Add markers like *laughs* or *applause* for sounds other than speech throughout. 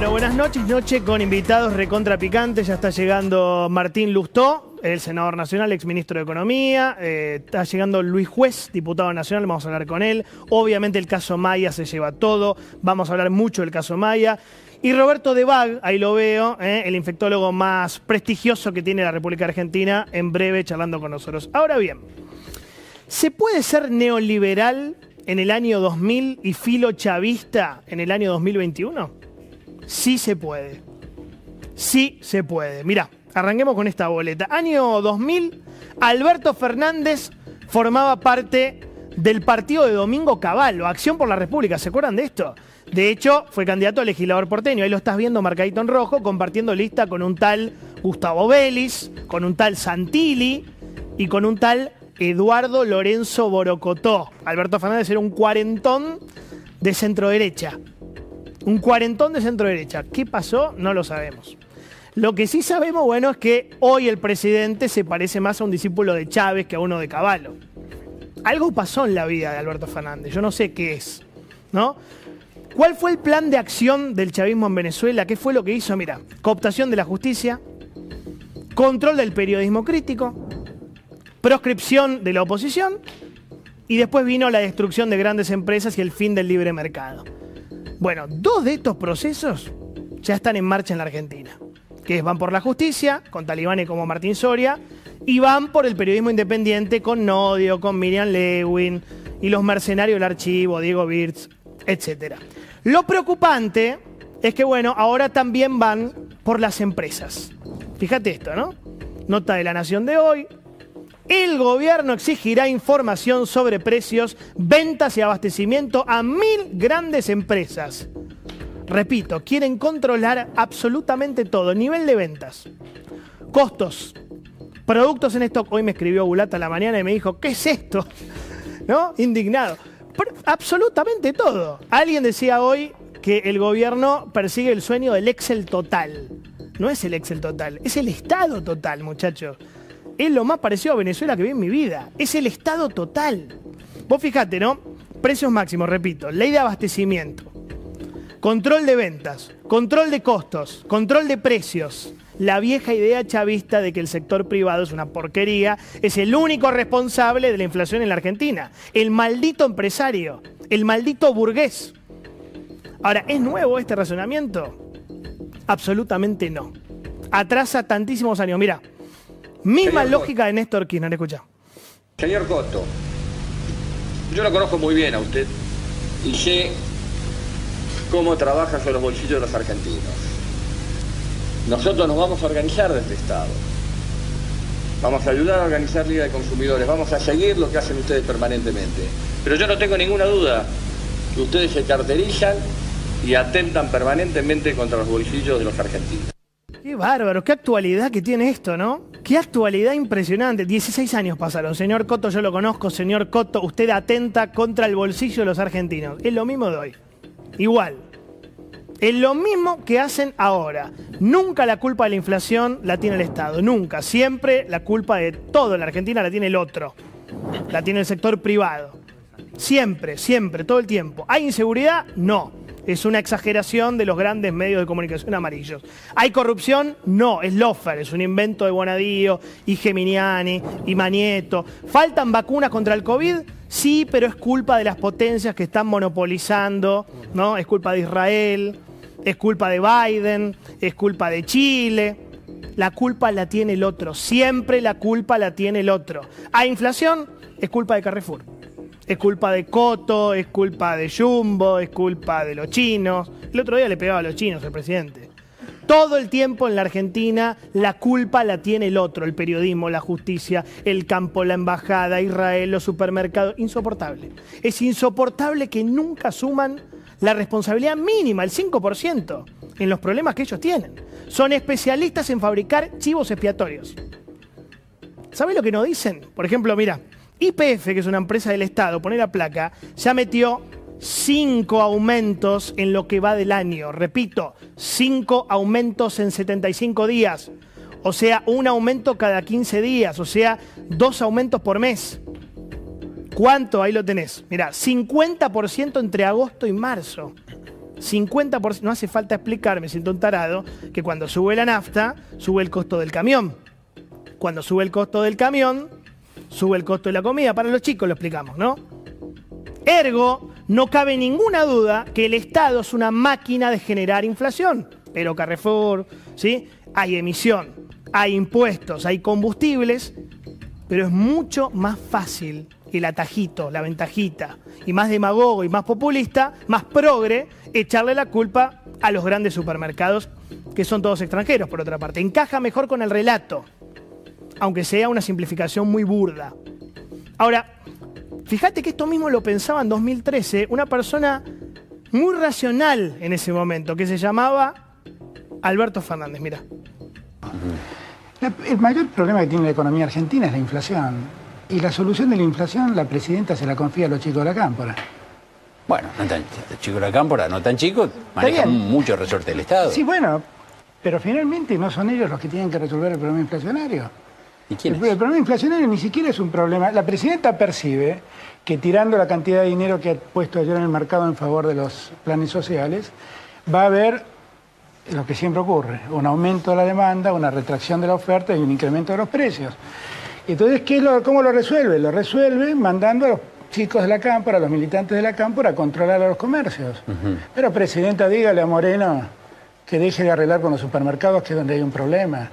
Bueno, buenas noches, noche con invitados recontra picantes. Ya está llegando Martín Lustó, el senador nacional, exministro de Economía. Eh, está llegando Luis Juez, diputado nacional, vamos a hablar con él. Obviamente el caso Maya se lleva todo, vamos a hablar mucho del caso Maya. Y Roberto Debag, ahí lo veo, eh, el infectólogo más prestigioso que tiene la República Argentina, en breve charlando con nosotros. Ahora bien, ¿se puede ser neoliberal en el año 2000 y filo chavista en el año 2021? Sí se puede. Sí se puede. Mirá, arranquemos con esta boleta. Año 2000, Alberto Fernández formaba parte del partido de Domingo Cavallo, Acción por la República. ¿Se acuerdan de esto? De hecho, fue candidato a legislador porteño. Ahí lo estás viendo marcadito en rojo, compartiendo lista con un tal Gustavo Vélez, con un tal Santilli y con un tal Eduardo Lorenzo Borocotó. Alberto Fernández era un cuarentón de centro derecha. Un cuarentón de centro derecha. ¿Qué pasó? No lo sabemos. Lo que sí sabemos, bueno, es que hoy el presidente se parece más a un discípulo de Chávez que a uno de Caballo. Algo pasó en la vida de Alberto Fernández, yo no sé qué es, ¿no? ¿Cuál fue el plan de acción del chavismo en Venezuela? ¿Qué fue lo que hizo? Mira, cooptación de la justicia, control del periodismo crítico, proscripción de la oposición y después vino la destrucción de grandes empresas y el fin del libre mercado. Bueno, dos de estos procesos ya están en marcha en la Argentina, que es van por la justicia, con talibanes como Martín Soria, y van por el periodismo independiente con Nodio, con Miriam Lewin y los mercenarios del archivo, Diego Birz, etc. Lo preocupante es que, bueno, ahora también van por las empresas. Fíjate esto, ¿no? Nota de la Nación de hoy, el gobierno exigirá información sobre precios, ventas y abastecimiento a mil grandes empresas. Repito, quieren controlar absolutamente todo, nivel de ventas, costos, productos en stock. Hoy me escribió Bulata a la mañana y me dijo, ¿qué es esto? *laughs* ¿No? Indignado. Pero absolutamente todo. Alguien decía hoy que el gobierno persigue el sueño del Excel total. No es el Excel total, es el Estado total, muchachos es lo más parecido a Venezuela que vi en mi vida. Es el estado total. Vos fijate, ¿no? Precios máximos, repito, ley de abastecimiento, control de ventas, control de costos, control de precios. La vieja idea chavista de que el sector privado es una porquería es el único responsable de la inflación en la Argentina. El maldito empresario, el maldito burgués. Ahora, ¿es nuevo este razonamiento? Absolutamente no. Atrasa tantísimos años. Mira, Misma lógica de Néstor Kirchner, escucha. Señor Coto, yo lo conozco muy bien a usted y sé cómo trabaja sobre los bolsillos de los argentinos. Nosotros nos vamos a organizar desde Estado. Vamos a ayudar a organizar Liga de Consumidores, vamos a seguir lo que hacen ustedes permanentemente. Pero yo no tengo ninguna duda que ustedes se carterizan y atentan permanentemente contra los bolsillos de los argentinos. Qué bárbaro, qué actualidad que tiene esto, ¿no? Qué actualidad impresionante. 16 años pasaron. Señor Coto, yo lo conozco. Señor Coto, usted atenta contra el bolsillo de los argentinos. Es lo mismo de hoy. Igual. Es lo mismo que hacen ahora. Nunca la culpa de la inflación la tiene el Estado. Nunca. Siempre la culpa de todo en la Argentina la tiene el otro. La tiene el sector privado. Siempre, siempre, todo el tiempo. ¿Hay inseguridad? No es una exageración de los grandes medios de comunicación amarillos. ¿Hay corrupción? No, es Lofer, es un invento de Bonadío y Geminiani y Manieto. ¿Faltan vacunas contra el COVID? Sí, pero es culpa de las potencias que están monopolizando, ¿no? Es culpa de Israel, es culpa de Biden, es culpa de Chile. La culpa la tiene el otro, siempre la culpa la tiene el otro. ¿Hay inflación? Es culpa de Carrefour es culpa de Coto, es culpa de Jumbo, es culpa de los chinos. El otro día le pegaba a los chinos el presidente. Todo el tiempo en la Argentina la culpa la tiene el otro, el periodismo, la justicia, el campo, la embajada, Israel, los supermercados. Insoportable. Es insoportable que nunca suman la responsabilidad mínima, el 5%. en los problemas que ellos tienen. Son especialistas en fabricar chivos expiatorios. ¿Sabes lo que nos dicen? Por ejemplo, mira, IPF, que es una empresa del Estado, pone la placa, ya metió cinco aumentos en lo que va del año. Repito, cinco aumentos en 75 días. O sea, un aumento cada 15 días. O sea, dos aumentos por mes. ¿Cuánto? Ahí lo tenés. Mira, 50% entre agosto y marzo. 50%, no hace falta explicar, me siento un tarado, que cuando sube la nafta, sube el costo del camión. Cuando sube el costo del camión, sube el costo de la comida. Para los chicos lo explicamos, ¿no? Ergo, no cabe ninguna duda que el Estado es una máquina de generar inflación. Pero Carrefour, ¿sí? Hay emisión, hay impuestos, hay combustibles, pero es mucho más fácil el atajito, la ventajita, y más demagogo y más populista, más progre, echarle la culpa a los grandes supermercados, que son todos extranjeros, por otra parte. Encaja mejor con el relato, aunque sea una simplificación muy burda. Ahora, fíjate que esto mismo lo pensaba en 2013 una persona muy racional en ese momento, que se llamaba Alberto Fernández, mira. El mayor problema que tiene la economía argentina es la inflación. Y la solución de la inflación, la presidenta se la confía a los chicos de la cámpora. Bueno, no tan chico de la cámpora, no tan chicos, manejan mucho resorte del Estado. Sí, bueno, pero finalmente no son ellos los que tienen que resolver el problema inflacionario. ¿Y quién el, el problema inflacionario ni siquiera es un problema. La presidenta percibe que tirando la cantidad de dinero que ha puesto ayer en el mercado en favor de los planes sociales, va a haber lo que siempre ocurre, un aumento de la demanda, una retracción de la oferta y un incremento de los precios. Entonces, ¿qué lo, ¿cómo lo resuelve? Lo resuelve mandando a los chicos de la Cámpora, a los militantes de la Cámpora, a controlar a los comercios. Pero, Presidenta, dígale a Moreno que deje de arreglar con los supermercados, que es donde hay un problema.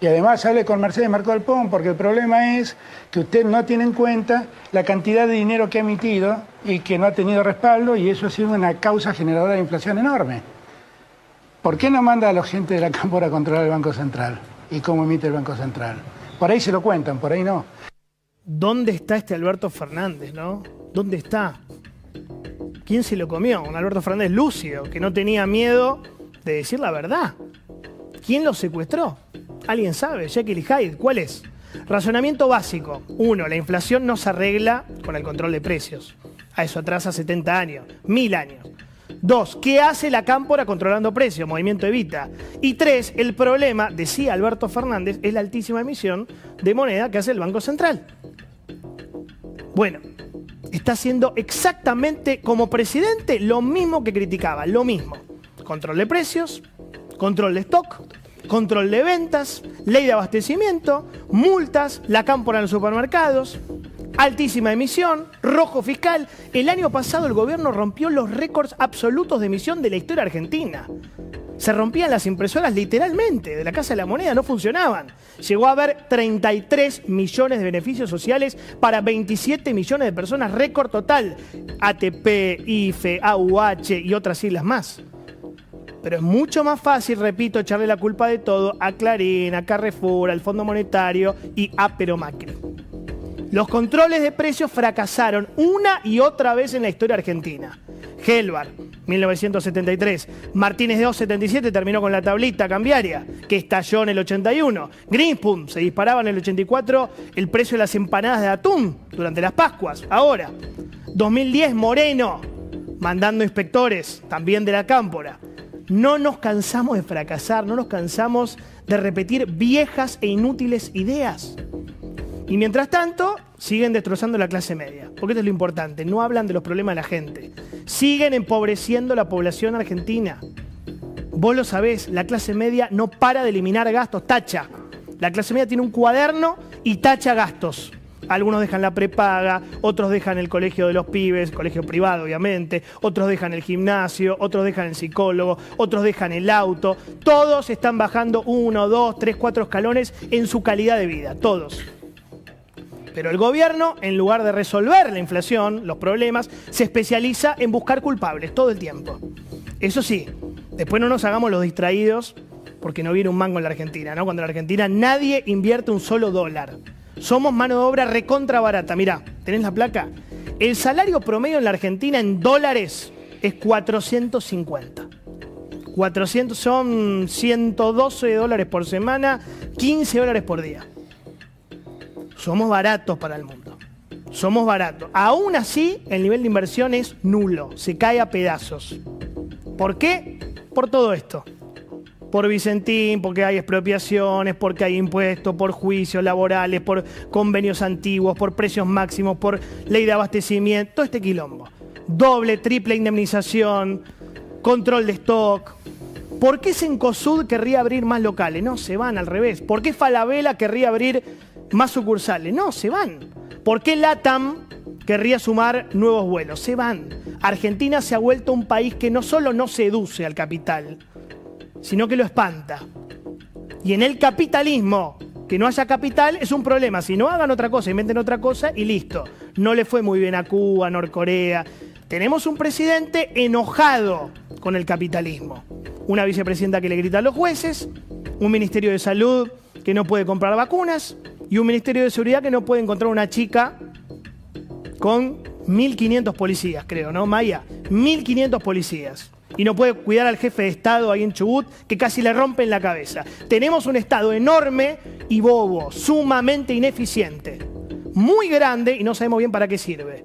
Y además hable con Mercedes Marco del Pon, porque el problema es que usted no tiene en cuenta la cantidad de dinero que ha emitido y que no ha tenido respaldo, y eso ha sido una causa generadora de inflación enorme. ¿Por qué no manda a la gente de la Cámpora a controlar el Banco Central? ¿Y cómo emite el Banco Central? Por ahí se lo cuentan, por ahí no. ¿Dónde está este Alberto Fernández, no? ¿Dónde está? ¿Quién se lo comió? Un Alberto Fernández lúcido, que no tenía miedo de decir la verdad. ¿Quién lo secuestró? ¿Alguien sabe? Jekyll y Hyde, ¿cuál es? Razonamiento básico. Uno, la inflación no se arregla con el control de precios. A eso atrasa 70 años, mil años. Dos, ¿qué hace la cámpora controlando precios? Movimiento Evita. Y tres, el problema, decía Alberto Fernández, es la altísima emisión de moneda que hace el Banco Central. Bueno, está haciendo exactamente como presidente lo mismo que criticaba, lo mismo. Control de precios, control de stock, control de ventas, ley de abastecimiento, multas, la cámpora en los supermercados, altísima emisión, rojo fiscal. El año pasado el gobierno rompió los récords absolutos de emisión de la historia argentina. Se rompían las impresoras literalmente de la Casa de la Moneda, no funcionaban. Llegó a haber 33 millones de beneficios sociales para 27 millones de personas, récord total. ATP, IFE, AUH y otras siglas más. Pero es mucho más fácil, repito, echarle la culpa de todo a Clarín, a Carrefour, al Fondo Monetario y a Pero Macri. Los controles de precios fracasaron una y otra vez en la historia argentina. Helvar, 1973. Martínez de 277 terminó con la tablita cambiaria, que estalló en el 81. Greenspoon se disparaba en el 84 el precio de las empanadas de atún durante las Pascuas. Ahora, 2010 Moreno, mandando inspectores, también de la cámpora. No nos cansamos de fracasar, no nos cansamos de repetir viejas e inútiles ideas. Y mientras tanto, siguen destrozando la clase media. Porque esto es lo importante, no hablan de los problemas de la gente. Siguen empobreciendo la población argentina. Vos lo sabés, la clase media no para de eliminar gastos, tacha. La clase media tiene un cuaderno y tacha gastos. Algunos dejan la prepaga, otros dejan el colegio de los pibes, colegio privado obviamente, otros dejan el gimnasio, otros dejan el psicólogo, otros dejan el auto. Todos están bajando uno, dos, tres, cuatro escalones en su calidad de vida, todos. Pero el gobierno, en lugar de resolver la inflación, los problemas, se especializa en buscar culpables todo el tiempo. Eso sí, después no nos hagamos los distraídos porque no viene un mango en la Argentina, ¿no? Cuando en la Argentina nadie invierte un solo dólar. Somos mano de obra recontra barata. Mirá, ¿tenés la placa? El salario promedio en la Argentina en dólares es 450. 400 son 112 dólares por semana, 15 dólares por día. Somos baratos para el mundo. Somos baratos. Aún así, el nivel de inversión es nulo, se cae a pedazos. ¿Por qué? Por todo esto. Por Vicentín, porque hay expropiaciones, porque hay impuestos, por juicios laborales, por convenios antiguos, por precios máximos, por ley de abastecimiento, todo este quilombo. Doble, triple indemnización, control de stock. ¿Por qué Sencosud querría abrir más locales? No, se van al revés. ¿Por qué Falabella querría abrir más sucursales? No, se van. ¿Por qué LATAM querría sumar nuevos vuelos? Se van. Argentina se ha vuelto un país que no solo no seduce al capital, sino que lo espanta. Y en el capitalismo, que no haya capital es un problema. Si no hagan otra cosa, inventen otra cosa y listo. No le fue muy bien a Cuba, a Norcorea. Tenemos un presidente enojado con el capitalismo. Una vicepresidenta que le grita a los jueces, un ministerio de salud que no puede comprar vacunas y un ministerio de seguridad que no puede encontrar una chica con 1.500 policías, creo, ¿no, Maya? 1.500 policías. Y no puede cuidar al jefe de Estado ahí en Chubut, que casi le rompen la cabeza. Tenemos un Estado enorme y bobo, sumamente ineficiente, muy grande y no sabemos bien para qué sirve.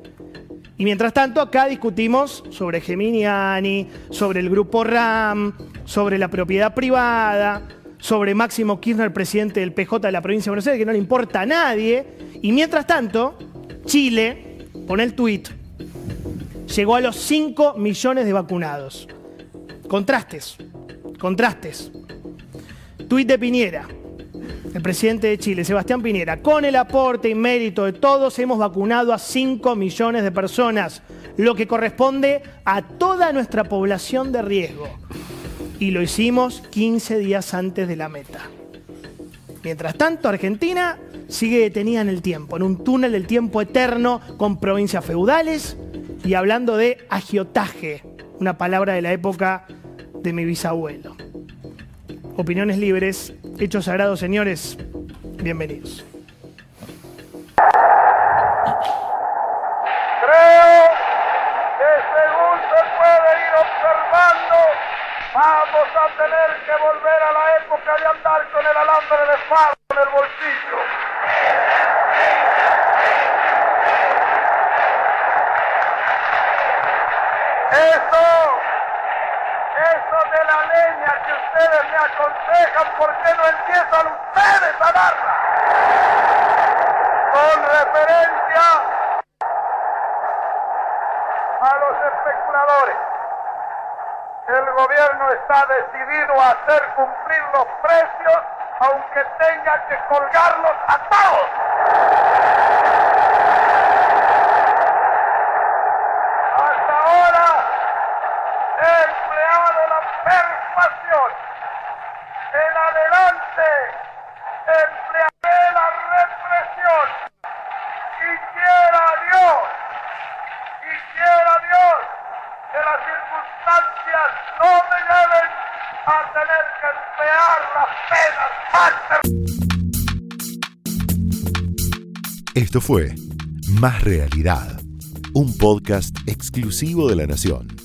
Y mientras tanto, acá discutimos sobre Geminiani, sobre el grupo RAM, sobre la propiedad privada, sobre Máximo Kirchner, presidente del PJ de la provincia de Buenos Aires, que no le importa a nadie. Y mientras tanto, Chile, con el tuit, llegó a los 5 millones de vacunados. Contrastes, contrastes. Tuit de Piñera, el presidente de Chile, Sebastián Piñera, con el aporte y mérito de todos hemos vacunado a 5 millones de personas, lo que corresponde a toda nuestra población de riesgo. Y lo hicimos 15 días antes de la meta. Mientras tanto, Argentina sigue detenida en el tiempo, en un túnel del tiempo eterno con provincias feudales y hablando de agiotaje, una palabra de la época de mi bisabuelo. Opiniones libres, hechos sagrados, señores, bienvenidos. Creo que según se puede ir observando, vamos a tener que volver a la época de andar con el alambre de fardo en el bolsillo. Eso, eso de la leña que ustedes me aconsejan, ¿por qué no empiezan ustedes a darla? Con referencia a los especuladores. El gobierno está decidido a hacer cumplir los precios, aunque tenga que colgarlos a todos. Hasta ahora he empleado la persuasión. En adelante emplearé la represión. Y quiera Dios, y quiera Dios que las circunstancias no me lleven a tener que emplear las penas más. Esto fue Más Realidad, un podcast exclusivo de La Nación.